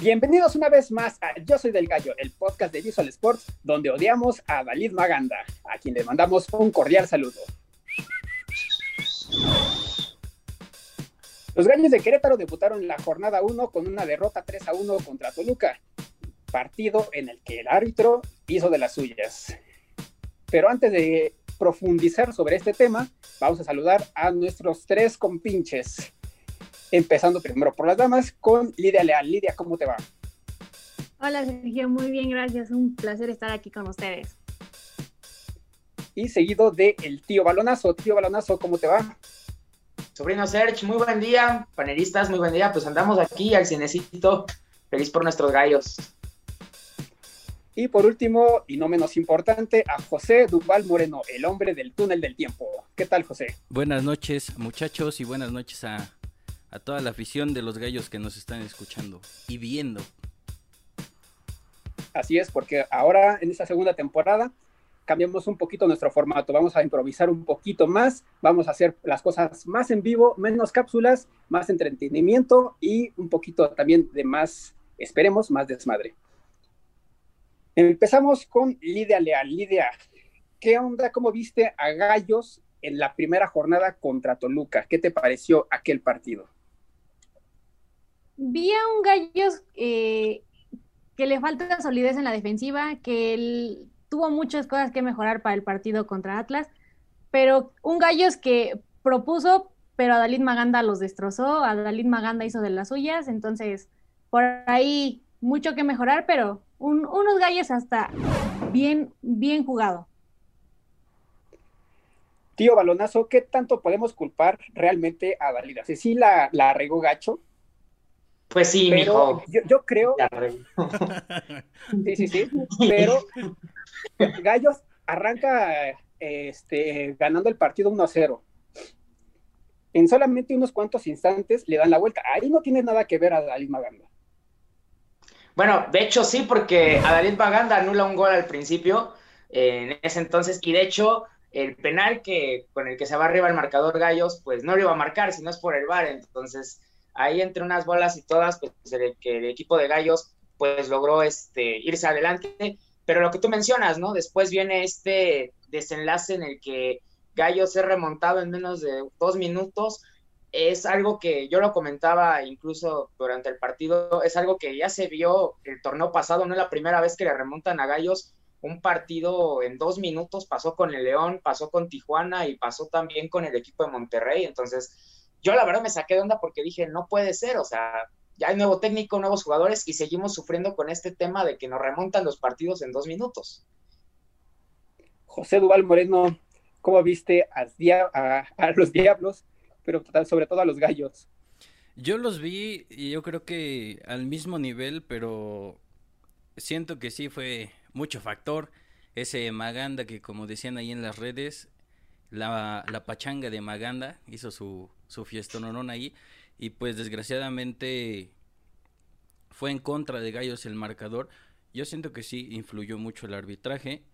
Bienvenidos una vez más a Yo Soy del Gallo, el podcast de Visual Sports, donde odiamos a Dalid Maganda, a quien le mandamos un cordial saludo. Los Gallos de Querétaro debutaron la jornada 1 con una derrota 3 a 1 contra Toluca, partido en el que el árbitro hizo de las suyas. Pero antes de profundizar sobre este tema, vamos a saludar a nuestros tres compinches. Empezando primero por las damas con Lidia Leal. Lidia, ¿cómo te va? Hola Sergio, muy bien, gracias. Un placer estar aquí con ustedes. Y seguido de el tío Balonazo. Tío Balonazo, ¿cómo te va? Sobrino Serge, muy buen día. Panelistas, muy buen día. Pues andamos aquí al cinecito. Feliz por nuestros gallos. Y por último, y no menos importante, a José Duval Moreno, el hombre del túnel del tiempo. ¿Qué tal, José? Buenas noches, muchachos, y buenas noches a, a toda la afición de los gallos que nos están escuchando y viendo. Así es, porque ahora en esta segunda temporada cambiamos un poquito nuestro formato, vamos a improvisar un poquito más, vamos a hacer las cosas más en vivo, menos cápsulas, más entretenimiento y un poquito también de más, esperemos, más desmadre. Empezamos con Lidia Leal. Lidia, ¿qué onda? ¿Cómo viste a Gallos en la primera jornada contra Toluca? ¿Qué te pareció aquel partido? Vi a un Gallos eh, que le falta solidez en la defensiva, que él tuvo muchas cosas que mejorar para el partido contra Atlas, pero un Gallos que propuso, pero a Dalid Maganda los destrozó, a Dalid Maganda hizo de las suyas, entonces por ahí mucho que mejorar, pero unos Gallos hasta bien, bien jugado. Tío Balonazo, ¿qué tanto podemos culpar realmente a Dalid? Si sí la, la regó gacho, pues sí, mijo. Yo, yo creo. sí, sí, sí. Pero Gallos arranca este, ganando el partido 1 a 0. En solamente unos cuantos instantes le dan la vuelta. Ahí no tiene nada que ver a Dalí Maganda. Bueno, de hecho sí, porque Adalid Maganda anula un gol al principio, eh, en ese entonces, y de hecho el penal que con el que se va arriba el marcador Gallos, pues no lo iba a marcar, si no es por el VAR, entonces ahí entre unas bolas y todas, pues el, que el equipo de Gallos pues logró este, irse adelante, pero lo que tú mencionas, ¿no? Después viene este desenlace en el que Gallos se remontado en menos de dos minutos, es algo que yo lo comentaba incluso durante el partido, es algo que ya se vio el torneo pasado, no es la primera vez que le remontan a Gallos. Un partido en dos minutos, pasó con el León, pasó con Tijuana y pasó también con el equipo de Monterrey, entonces yo la verdad me saqué de onda porque dije, no puede ser, o sea, ya hay nuevo técnico, nuevos jugadores y seguimos sufriendo con este tema de que nos remontan los partidos en dos minutos. José Duval Moreno, ¿cómo viste a, a, los Diablos, pero sobre todo a los Gallos? Yo los vi y yo creo que al mismo nivel, pero siento que sí fue mucho factor. Ese Maganda que como decían ahí en las redes, la, la pachanga de Maganda hizo su, su fiestononón ahí. Y pues desgraciadamente fue en contra de Gallos el marcador. Yo siento que sí influyó mucho el arbitraje,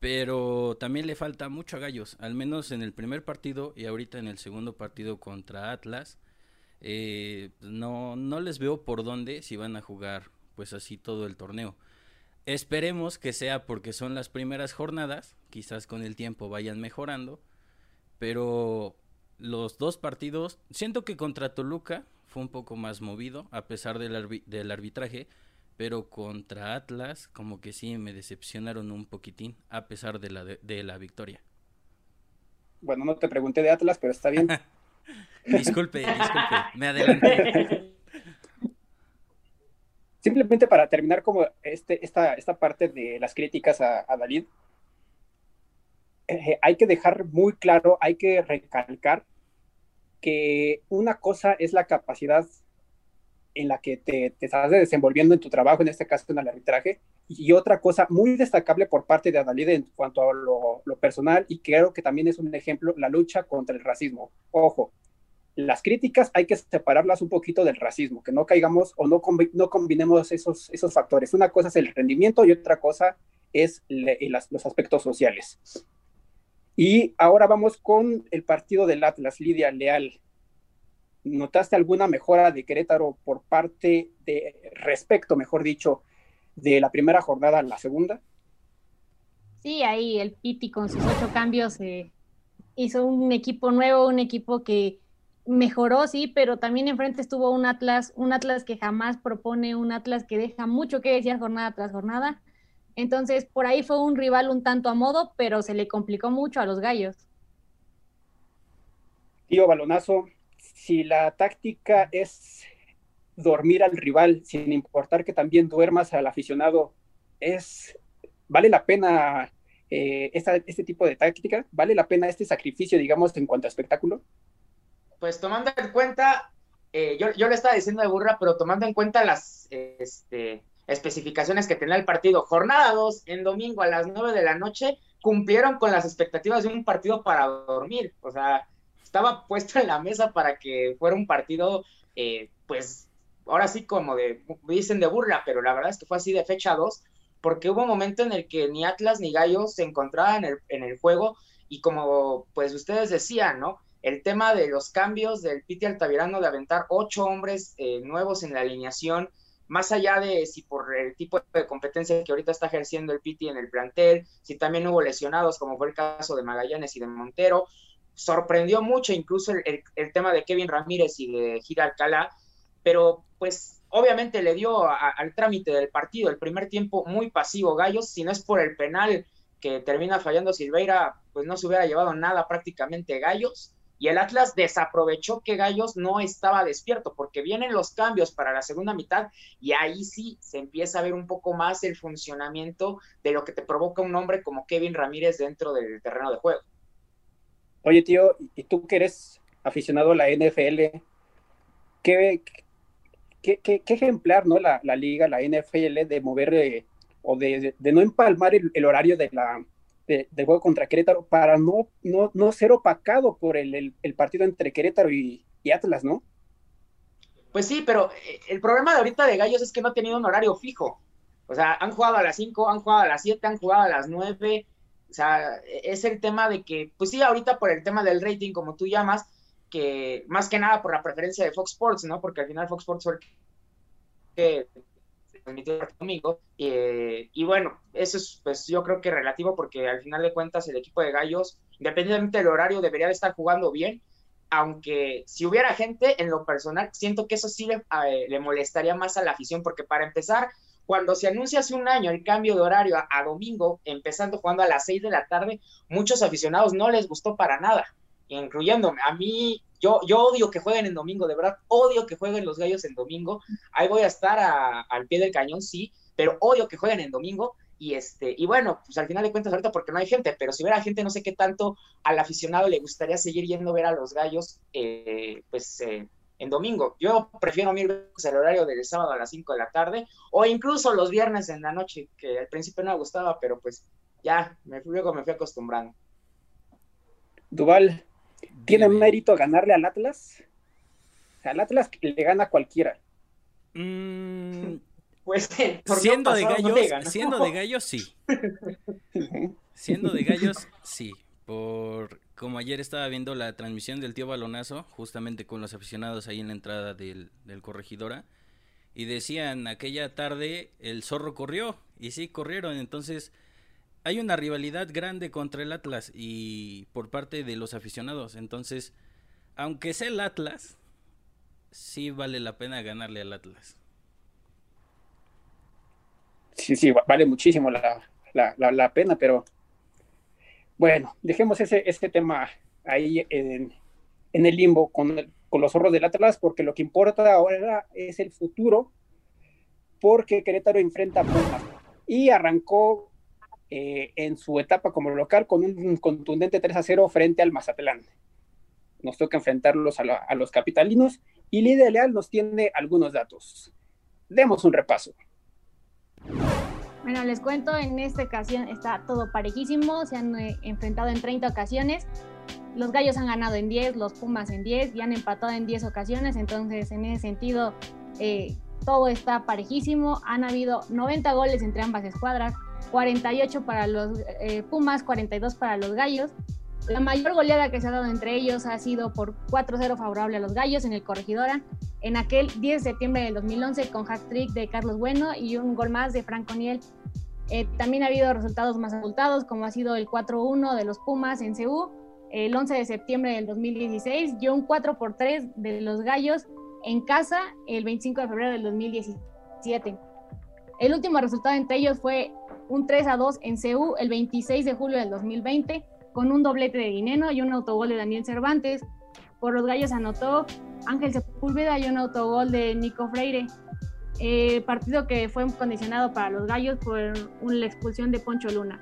pero también le falta mucho a Gallos, al menos en el primer partido y ahorita en el segundo partido contra Atlas. Eh, no, no les veo por dónde si van a jugar pues así todo el torneo. Esperemos que sea porque son las primeras jornadas, quizás con el tiempo vayan mejorando, pero los dos partidos, siento que contra Toluca fue un poco más movido, a pesar del, del arbitraje, pero contra Atlas como que sí me decepcionaron un poquitín, a pesar de la, de, la victoria. Bueno, no te pregunté de Atlas, pero está bien. disculpe, disculpe, me adelanté. Simplemente para terminar como este, esta, esta parte de las críticas a, a Dalid, eh, hay que dejar muy claro, hay que recalcar que una cosa es la capacidad en la que te, estás desenvolviendo en tu trabajo, en este caso en el arbitraje, y otra cosa muy destacable por parte de Adalide en cuanto a lo, personal, y creo que también es un ejemplo, la lucha contra el racismo. Ojo, las críticas hay que separarlas un poquito del racismo, que no caigamos o no, combinemos esos factores. Una cosa es el rendimiento y otra cosa es los aspectos sociales. Y ahora vamos con el partido del Atlas, Lidia Leal. ¿Notaste alguna mejora de Querétaro por parte de, respecto, mejor dicho, de la primera jornada a la segunda? Sí, ahí el Piti con sus ocho cambios eh, hizo un equipo nuevo, un equipo que mejoró, sí, pero también enfrente estuvo un Atlas, un Atlas que jamás propone, un Atlas que deja mucho que decir jornada tras jornada. Entonces, por ahí fue un rival un tanto a modo, pero se le complicó mucho a los gallos. Tío Balonazo, si la táctica es dormir al rival sin importar que también duermas al aficionado, es vale la pena eh, este tipo de táctica, vale la pena este sacrificio, digamos, en cuanto a espectáculo pues tomando en cuenta, eh, yo, yo, le estaba diciendo de burra, pero tomando en cuenta las este, especificaciones que tenía el partido, jornada 2 en domingo a las 9 de la noche, cumplieron con las expectativas de un partido para dormir. O sea, estaba puesto en la mesa para que fuera un partido, eh, pues, ahora sí como de, dicen de burla, pero la verdad es que fue así de fecha 2, porque hubo un momento en el que ni Atlas ni Gallos se encontraban en el, juego y como pues ustedes decían, ¿no? el tema de los cambios del Piti Altavirano de aventar ocho hombres eh, nuevos en la alineación, más allá de si por el tipo de competencia que ahorita está ejerciendo el Piti en el plantel, si también hubo lesionados, como fue el caso de Magallanes y de Montero, sorprendió mucho incluso el, tema de Kevin Ramírez y de Gira Alcalá, pero pues obviamente le dio al trámite del partido el primer tiempo muy pasivo Gallos, si no es por el penal que termina fallando Silveira, pues no se hubiera llevado nada prácticamente Gallos y el Atlas desaprovechó que Gallos no estaba despierto, porque vienen los cambios para la segunda mitad y ahí sí se empieza a ver un poco más el funcionamiento de lo que te provoca un hombre como Kevin Ramírez dentro del terreno de juego. Oye, tío, y tú que eres aficionado a la NFL, ¿qué, qué, ejemplar, ¿no? La, liga, la NFL, de mover eh, o de, no empalmar el horario de la, de, juego contra Querétaro para no, no, no ser opacado por el, partido entre Querétaro y, Atlas, ¿no? Pues sí, pero eh, el problema de ahorita de Gallos es que no ha tenido un horario fijo. O sea, han jugado a las 5, han jugado a las 7, han jugado a las 9. O sea, es el tema de que, pues sí, ahorita por el tema del rating, como tú llamas, que más que nada por la preferencia de Fox Sports, ¿no? Porque al final Fox Sports fue el que transmitió domingo. Eh, y bueno, eso es, pues yo creo que relativo porque al final de cuentas el equipo de Gallos, independientemente del horario, debería de estar jugando bien. Aunque si hubiera gente, en lo personal, siento que eso sí le, le molestaría más a la afición, porque para empezar, cuando se anuncia hace un año el cambio de horario a, domingo, empezando jugando a las 6 de la tarde, muchos aficionados no les gustó para nada, incluyéndome. A mí yo, yo odio que jueguen en domingo, de verdad, odio que jueguen los gallos en domingo. Ahí voy a estar al pie del cañón, sí, pero odio que jueguen en domingo. Y este, y bueno, pues al final de cuentas ahorita porque no hay gente, pero si hubiera gente, no sé qué tanto al aficionado le gustaría seguir yendo a ver a los gallos, eh, pues eh, en domingo. Yo prefiero mil veces el horario del sábado a las 5 de la tarde, o incluso los viernes en la noche, que al principio no me gustaba, pero pues ya, me, luego me fui acostumbrando. Duval, ¿Tiene mérito ganarle al Atlas? Al Atlas le gana a cualquiera. Mm, pues siendo, de gallos, siendo de gallos, sí. siendo de gallos, sí. Por como ayer estaba viendo la transmisión del tío Balonazo, justamente con los aficionados ahí en la entrada del, del corregidora, y decían aquella tarde el zorro corrió, y sí corrieron, entonces hay una rivalidad grande contra el Atlas y por parte de los aficionados. Entonces, aunque sea el Atlas, sí vale la pena ganarle al Atlas. Sí, sí, vale muchísimo la, pena, pero bueno, dejemos ese, ese tema ahí en, el limbo con, con los zorros del Atlas, porque lo que importa ahora es el futuro, porque Querétaro enfrenta a Pumas y arrancó eh, en su etapa como local con un contundente 3 a 0 frente al Mazatlán. Nos toca enfrentarlos a, los capitalinos y Lidia Leal nos tiene algunos datos. Demos un repaso. Bueno, les cuento, en esta ocasión está todo parejísimo, se han eh, enfrentado en 30 ocasiones, los gallos han ganado en 10, los pumas en 10 y han empatado en 10 ocasiones, entonces en ese sentido eh, todo está parejísimo, han habido 90 goles entre ambas escuadras, 48 para los eh, Pumas, 42 para los Gallos. La mayor goleada que se ha dado entre ellos ha sido por 4-0 favorable a los Gallos en el Corregidora, en aquel 10 de septiembre del 2011 con hat-trick de Carlos Bueno y un gol más de Franco Niel. Eh, también ha habido resultados más abultados, como ha sido el 4-1 de los Pumas en CU el 11 de septiembre del 2016 y un 4 por 3 de los Gallos en casa el 25 de febrero del 2017. El último resultado entre ellos fue un 3 a 2 en CU el 26 de julio del 2020 con un doblete de Dineno y un autogol de Daniel Cervantes. Por los Gallos anotó Ángel Sepúlveda y un autogol de Nico Freire. Eh, partido que fue condicionado para los Gallos por la expulsión de Poncho Luna.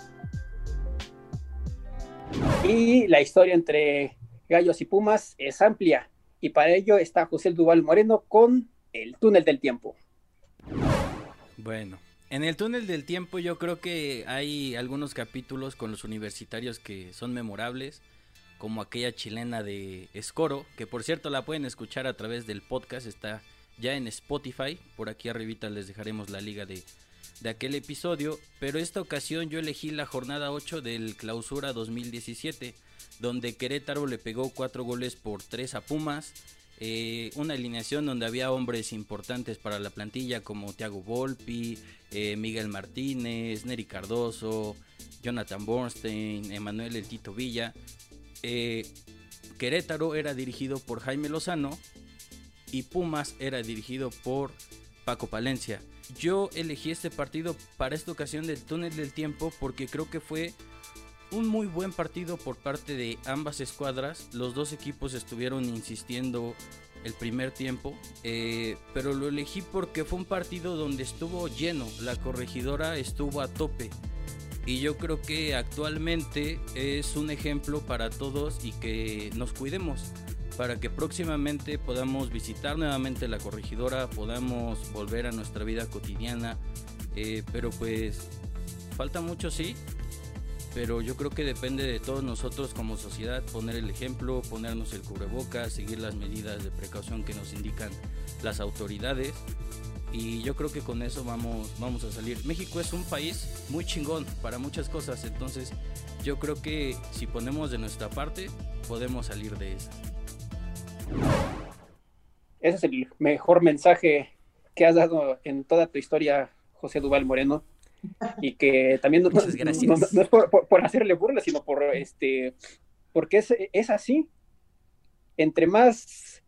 Y la historia entre Gallos y Pumas es amplia y para ello está José Duval Moreno con el túnel del tiempo. Bueno, en el túnel del tiempo yo creo que hay algunos capítulos con los universitarios que son memorables, como aquella chilena de Escoro, que por cierto la pueden escuchar a través del podcast, está ya en Spotify, por aquí arribita les dejaremos la liga de, de aquel episodio, pero esta ocasión yo elegí la jornada 8 del Clausura 2017, donde Querétaro le pegó 4 goles por 3 a Pumas, eh, una alineación donde había hombres importantes para la plantilla como Thiago Volpi, eh, Miguel Martínez, Neri Cardoso, Jonathan Bornstein, Emanuel El Tito Villa. Eh, Querétaro era dirigido por Jaime Lozano y Pumas era dirigido por Paco Palencia. Yo elegí este partido para esta ocasión del túnel del tiempo porque creo que fue un muy buen partido por parte de ambas escuadras. Los dos equipos estuvieron insistiendo el primer tiempo, eh, pero lo elegí porque fue un partido donde estuvo lleno, la corregidora estuvo a tope. Y yo creo que actualmente es un ejemplo para todos y que nos cuidemos para que próximamente podamos visitar nuevamente la corregidora, podamos volver a nuestra vida cotidiana. Eh, pero pues falta mucho, sí. Pero yo creo que depende de todos nosotros como sociedad poner el ejemplo, ponernos el cubrebocas, seguir las medidas de precaución que nos indican las autoridades. Y yo creo que con eso vamos, vamos a salir. México es un país muy chingón para muchas cosas. Entonces yo creo que si ponemos de nuestra parte, podemos salir de esa. Ese es el mejor mensaje que has dado en toda tu historia, José Duval Moreno. Y que también no, es por, hacerle burla, sino por este, porque es, así. Entre más,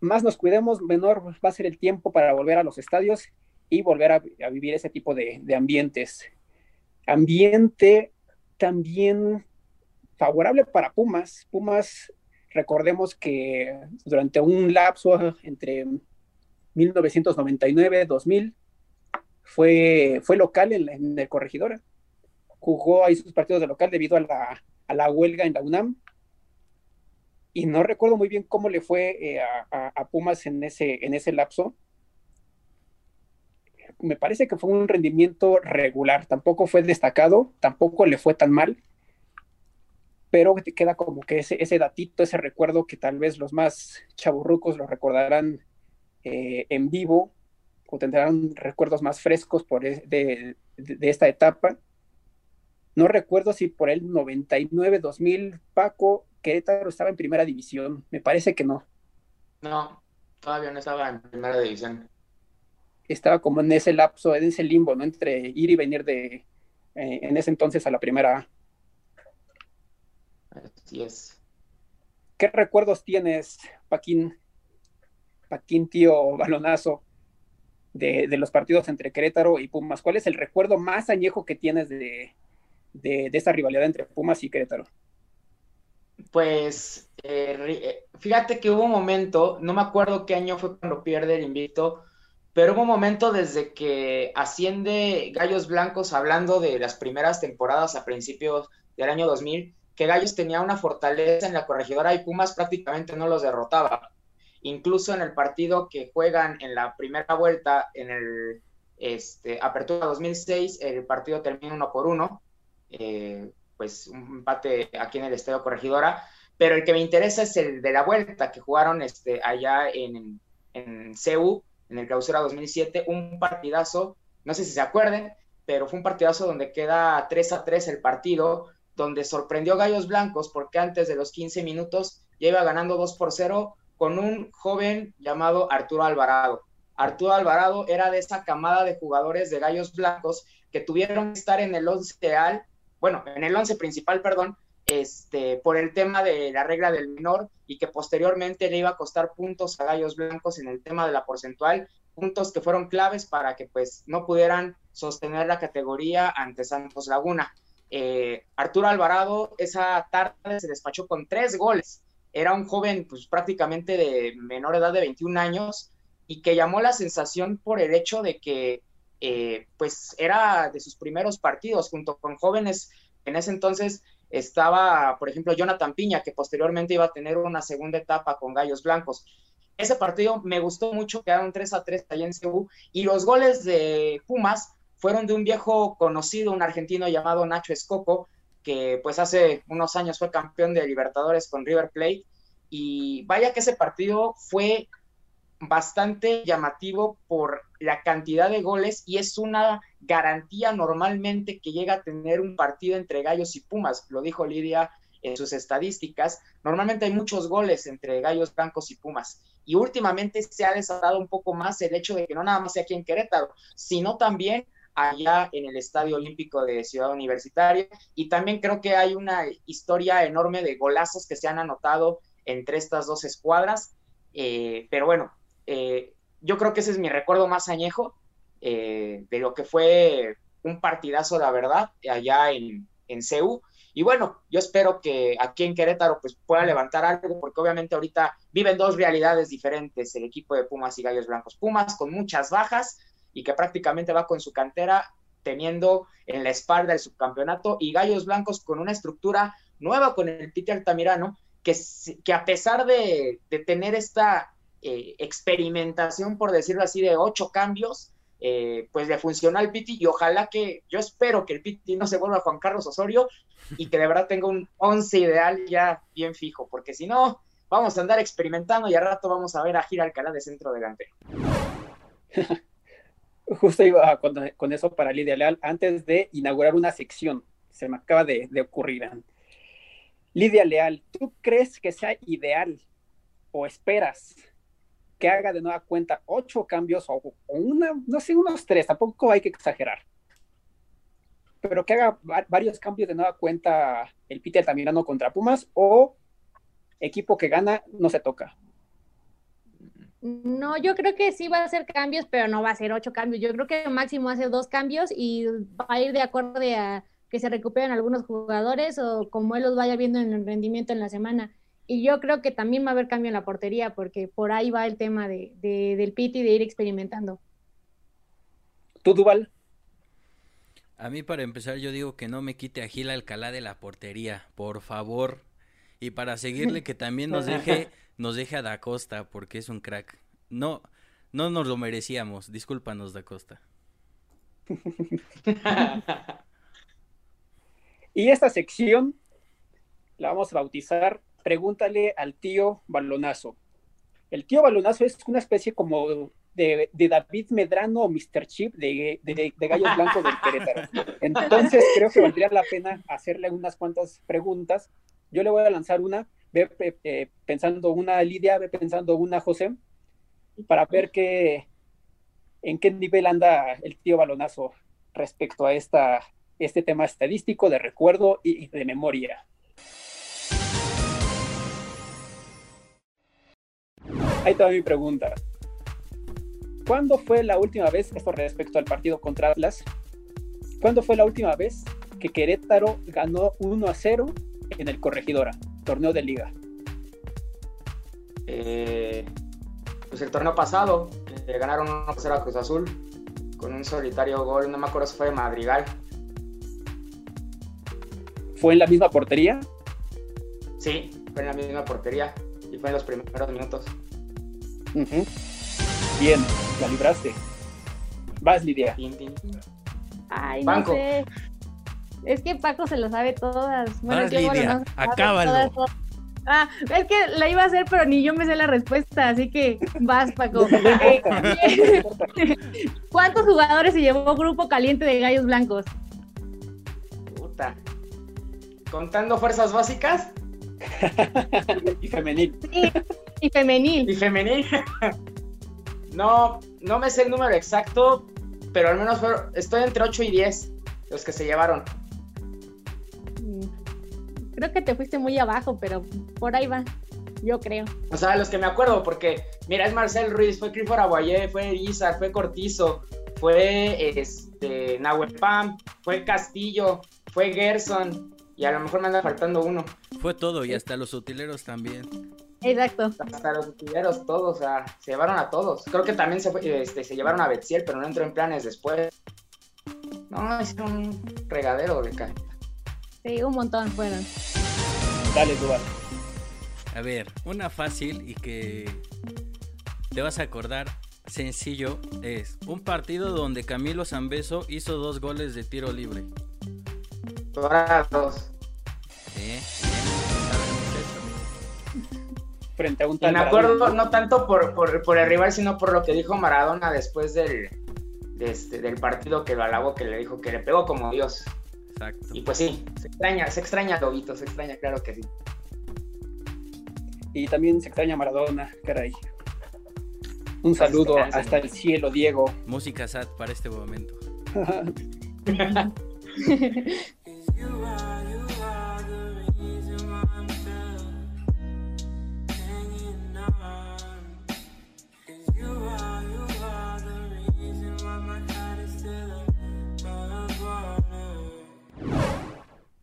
más nos cuidemos, menor va a ser el tiempo para volver a los estadios y volver a, vivir ese tipo de, de ambientes. Ambiente también favorable para Pumas. Pumas Recordemos que durante un lapso entre 1999 y 2000 fue, fue local en, el Corregidora. Jugó ahí sus partidos de local debido a la, a la huelga en la UNAM. Y no recuerdo muy bien cómo le fue eh, a, a, Pumas en ese, en ese lapso. Me parece que fue un rendimiento regular, tampoco fue destacado, tampoco le fue tan mal pero te queda como que ese, ese datito, ese recuerdo que tal vez los más chaburrucos lo recordarán eh, en vivo o tendrán recuerdos más frescos por de, esta etapa. No recuerdo si por el 99-2000 Paco Querétaro estaba en primera división. Me parece que no. No, todavía no estaba en primera división. Estaba como en ese lapso, en ese limbo, ¿no? Entre ir y venir de, eh, en ese entonces a la primera Así es. ¿Qué recuerdos tienes, Paquín, Paquín tío balonazo, de, los partidos entre Querétaro y Pumas? ¿Cuál es el recuerdo más añejo que tienes de, de, esta rivalidad entre Pumas y Querétaro? Pues eh, eh, fíjate que hubo un momento, no me acuerdo qué año fue cuando pierde el invito, pero hubo un momento desde que asciende Gallos Blancos, hablando de las primeras temporadas a principios del año 2000, que Gallos tenía una fortaleza en la corregidora y Pumas prácticamente no los derrotaba. Incluso en el partido que juegan en la primera vuelta, en el este, Apertura 2006, el partido termina uno por uno, eh, pues un empate aquí en el Estadio Corregidora, pero el que me interesa es el de la vuelta que jugaron este, allá en, en CEU, en el clausura 2007, un partidazo, no sé si se acuerden, pero fue un partidazo donde queda 3 a 3 el partido, donde sorprendió Gallos Blancos porque antes de los 15 minutos ya iba ganando 2 por 0 con un joven llamado Arturo Alvarado. Arturo Alvarado era de esa camada de jugadores de Gallos Blancos que tuvieron que estar en el 11 ideal, bueno, en el 11 principal, perdón, este, por el tema de la regla del menor y que posteriormente le iba a costar puntos a Gallos Blancos en el tema de la porcentual, puntos que fueron claves para que pues no pudieran sostener la categoría ante Santos Laguna. Eh, Arturo Alvarado esa tarde se despachó con tres goles. Era un joven pues prácticamente de menor edad de 21 años, y que llamó la sensación por el hecho de que eh, pues era de sus primeros partidos junto con jóvenes. En ese entonces estaba, por ejemplo, Jonathan Piña, que posteriormente iba a tener una segunda etapa con Gallos Blancos. Ese partido me gustó mucho, quedaron 3 a 3 allá en Cebu, y los goles de Pumas fueron de un viejo conocido, un argentino llamado Nacho Escoco, que pues hace unos años fue campeón de Libertadores con River Plate, y vaya que ese partido fue bastante llamativo por la cantidad de goles y es una garantía normalmente que llega a tener un partido entre Gallos y Pumas, lo dijo Lidia en sus estadísticas, normalmente hay muchos goles entre Gallos Blancos y Pumas y últimamente se ha desatado un poco más el hecho de que no nada más sea aquí en Querétaro, sino también allá en el Estadio Olímpico de Ciudad Universitaria y también creo que hay una historia enorme de golazos que se han anotado entre estas dos escuadras, eh, pero bueno, eh, yo creo que ese es mi recuerdo más añejo eh, de lo que fue un partidazo, la verdad, allá en, en CEU. Y bueno, yo espero que aquí en Querétaro pues pueda levantar algo, porque obviamente ahorita viven dos realidades diferentes el equipo de Pumas y Gallos Blancos. Pumas con muchas bajas y que prácticamente va con su cantera teniendo en la espalda el subcampeonato y Gallos Blancos con una estructura nueva con el Piti Altamirano, que, que a pesar de, de tener esta eh, experimentación, por decirlo así, de ocho cambios, eh, pues le funcionó al Piti y ojalá que, yo espero que el Piti no se vuelva Juan Carlos Osorio y que de verdad tenga un once ideal ya bien fijo, porque si no, vamos a andar experimentando y al rato vamos a ver a Gira Alcalá de centro delante. Justo iba con, eso para Lidia Leal, antes de inaugurar una sección, se me acaba de, de ocurrir. Lidia Leal, ¿tú crees que sea ideal o esperas que haga de nueva cuenta ocho cambios o, una, no sé, unos tres, tampoco hay que exagerar. Pero que haga varios cambios de nueva cuenta el Peter Tamirano contra Pumas o equipo que gana no se toca. No, yo creo que sí va a hacer cambios, pero no va a ser ocho cambios. Yo creo que máximo hace dos cambios y va a ir de acuerdo a que se recuperen algunos jugadores o como él los vaya viendo en el rendimiento en la semana. Y yo creo que también va a haber cambio en la portería, porque por ahí va el tema de, del Piti de ir experimentando. ¿Tú, Duval? A mí, para empezar, yo digo que no me quite a Gil Alcalá de la portería, por favor. Y para seguirle, que también nos deje, nos deje a Da Costa, porque es un crack. No, no nos lo merecíamos. Discúlpanos, Da Costa. y esta sección la vamos a bautizar pregúntale al tío Balonazo. El tío Balonazo es una especie como de, David Medrano o Mr. Chip de, Gallos Blancos del Querétaro. Entonces creo que valdría la pena hacerle unas cuantas preguntas. Yo le voy a lanzar una, ve eh, pensando una Lidia, ve pensando una José, para ver qué, en qué nivel anda el tío Balonazo respecto a este tema estadístico de recuerdo y de memoria. Ahí está mi pregunta. ¿Cuándo fue la última vez, esto respecto al partido contra Atlas, cuándo fue la última vez que Querétaro ganó 1 a 0 en el Corregidora, torneo de liga? Eh, pues el torneo pasado, eh, ganaron 1 a 0 a Cruz Azul con un solitario gol, no me acuerdo si fue de Madrigal. ¿Fue en la misma portería? Sí, fue en la misma portería y fue en los primeros minutos. Bien, la libraste. Vas, Lidia. Ay, no sé. Es que Paco se lo sabe todas. Bueno, Vas, Lidia, acábalo. Ah, es que la iba a hacer, pero ni yo me sé la respuesta, así que vas, Paco. ¿Cuántos jugadores se llevó Grupo Caliente de Gallos Blancos? Puta. contando fuerzas básicas. y femenil. Sí, y femenil. Y femenil. no, no me sé el número exacto, pero al menos estoy entre 8 y 10 los que se llevaron. Creo que te fuiste muy abajo, pero por ahí va. Yo creo. O sea, los que me acuerdo, porque mira, es Marcel Ruiz, fue Clifford Aguayé, fue Izar, fue Cortizo, fue este Nahuel Pam, fue Castillo, fue Gerson, y a lo mejor me anda faltando uno. Fue todo, y hasta los utileros también. Exacto. Hasta los utileros todos, o sea, se llevaron a todos. Creo que también se, este, se llevaron a Betziel, pero no entró en planes después. No, es un regadero de acá. Sí, un montón fueron. Dale, Duval. A ver, una fácil y que te vas a acordar sencillo es un partido donde Camilo Zambeso hizo dos goles de tiro libre. Dorados. Sí, Frente a un Y tal me acuerdo Maradona. no tanto por, por, por el rival, sino por lo que dijo Maradona después del, de este, del partido que lo alabó, que le dijo que le pegó como Dios. Exacto. Y pues sí, se extraña, se extraña Lobito, se extraña, claro que sí. Y también se extraña Maradona, caray. Un saludo Descansa, hasta el cielo, Diego. Música sad para este momento.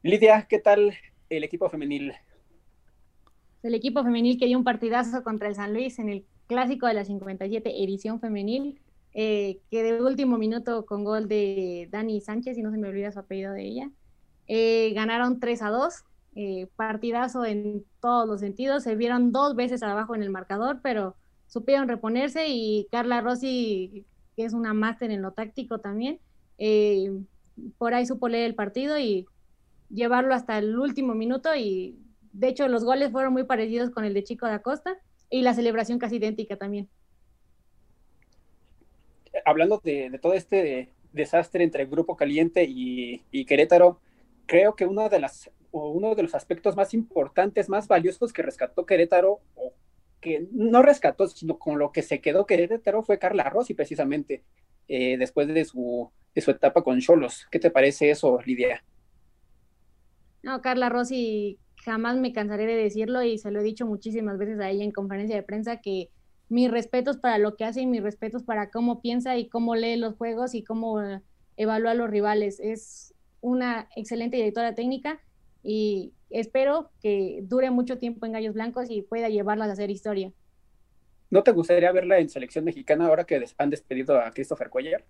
Lidia, ¿qué tal el equipo femenil? El equipo femenil que dio un partidazo contra el San Luis en el clásico de la 57 edición femenil, eh, que de último minuto con gol de Dani Sánchez, y no se me olvida su apellido de ella, eh, ganaron 3 a 2, eh, partidazo en todos los sentidos, se vieron dos veces abajo en el marcador, pero supieron reponerse y Carla Rossi, que es una máster en lo táctico también, por ahí supo leer el partido y llevarlo hasta el último minuto y de hecho los goles fueron muy parecidos con el de Chico da Costa y la celebración casi idéntica también. Hablando de, de todo este desastre entre Grupo Caliente y, Querétaro, creo que una de las, uno de los aspectos más importantes, más valiosos que rescató Querétaro, o que no rescató, sino con lo que se quedó Querétaro fue Carla Rossi, precisamente, eh, después de su, de su etapa con Cholos. ¿Qué te parece eso, Lidia? No, Carla Rossi, jamás me cansaré de decirlo y se lo he dicho muchísimas veces a ella en conferencia de prensa que mis respetos para lo que hace y mis respetos para cómo piensa y cómo lee los juegos y cómo evalúa a los rivales. Es una excelente directora técnica y espero que dure mucho tiempo en Gallos Blancos y pueda llevarlas a hacer historia. ¿No te gustaría verla en selección mexicana ahora que han despedido a Christopher Cuellar?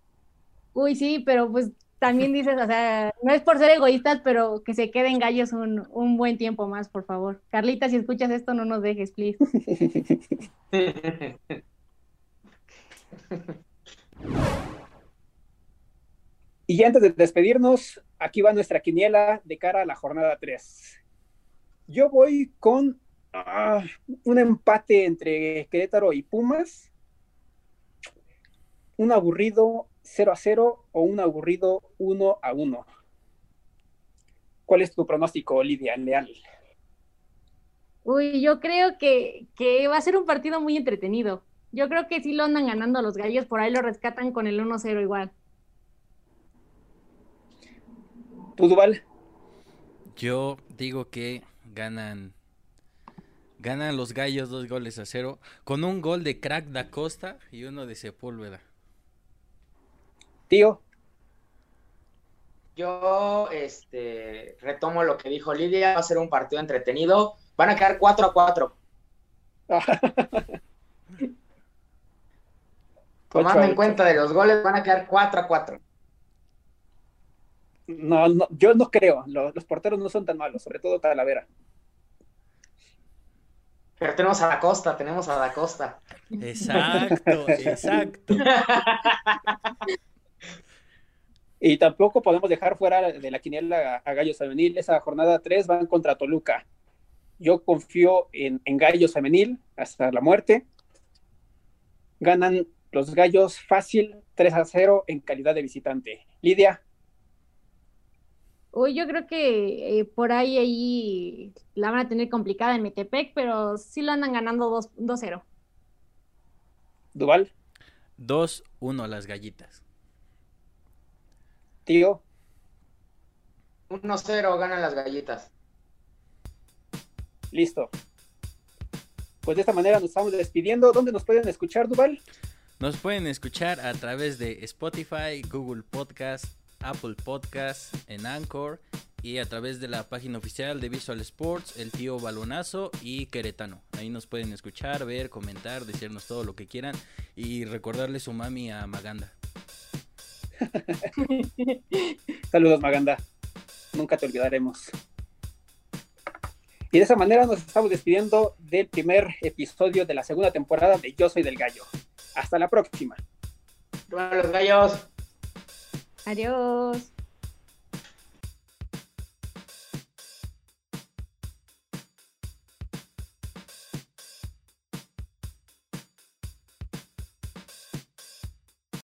Uy, sí, pero pues también dices, o sea, no es por ser egoístas, pero que se queden gallos un, un buen tiempo más, por favor. Carlita, si escuchas esto, no nos dejes, please. Y antes de despedirnos, aquí va nuestra quiniela de cara a la jornada 3. Yo voy con ah, un empate entre Querétaro y Pumas, un aburrido 0 a 0 o un aburrido 1 a 1. ¿Cuál es tu pronóstico, Lidia Leal? Uy, yo creo que, que va a ser un partido muy entretenido. Yo creo que sí lo andan ganando los gallos, por ahí lo rescatan con el 1-0 igual. ¿Tú, Duval? Yo digo que ganan ganan los gallos dos goles a cero con un gol de Crack da Costa y uno de Sepúlveda. Tío, Yo este, retomo lo que dijo Lidia, va a ser un partido entretenido. Van a quedar 4 a 4. Tomando en cuenta de los goles, van a quedar 4 a 4. no, no, yo no creo. Lo- los porteros no son tan malos, sobre todo Talavera. Pero tenemos a Da Costa, tenemos a Da Costa. Exacto, exacto. Y tampoco podemos dejar fuera de la quiniela a, Gallos Femenil. Esa jornada 3 van contra Toluca. Yo confío en, en Gallos Femenil hasta la muerte. Ganan los Gallos fácil 3 a 0 en calidad de visitante. Lidia, Uy, yo creo que eh, por ahí, ahí la van a tener complicada en Metepec, pero sí lo andan ganando 2-0. Duval. 2-1 a las gallitas. Tío. 1-0 ganan las gallitas. Listo. Pues de esta manera nos estamos despidiendo. ¿Dónde nos pueden escuchar, Duval? Nos pueden escuchar a través de Spotify, Google Podcast, Apple Podcast, en Anchor y a través de la página oficial de Visual Sports, el tío Balonazo y Queretano. Ahí nos pueden escuchar, ver, comentar, decirnos todo lo que quieran y recordarle su mami a Maganda. Saludos, Maganda. Nunca te olvidaremos. Y de esa manera nos estamos despidiendo del primer episodio de la segunda temporada de Yo Soy del Gallo. Hasta la próxima. los gallos. Adiós.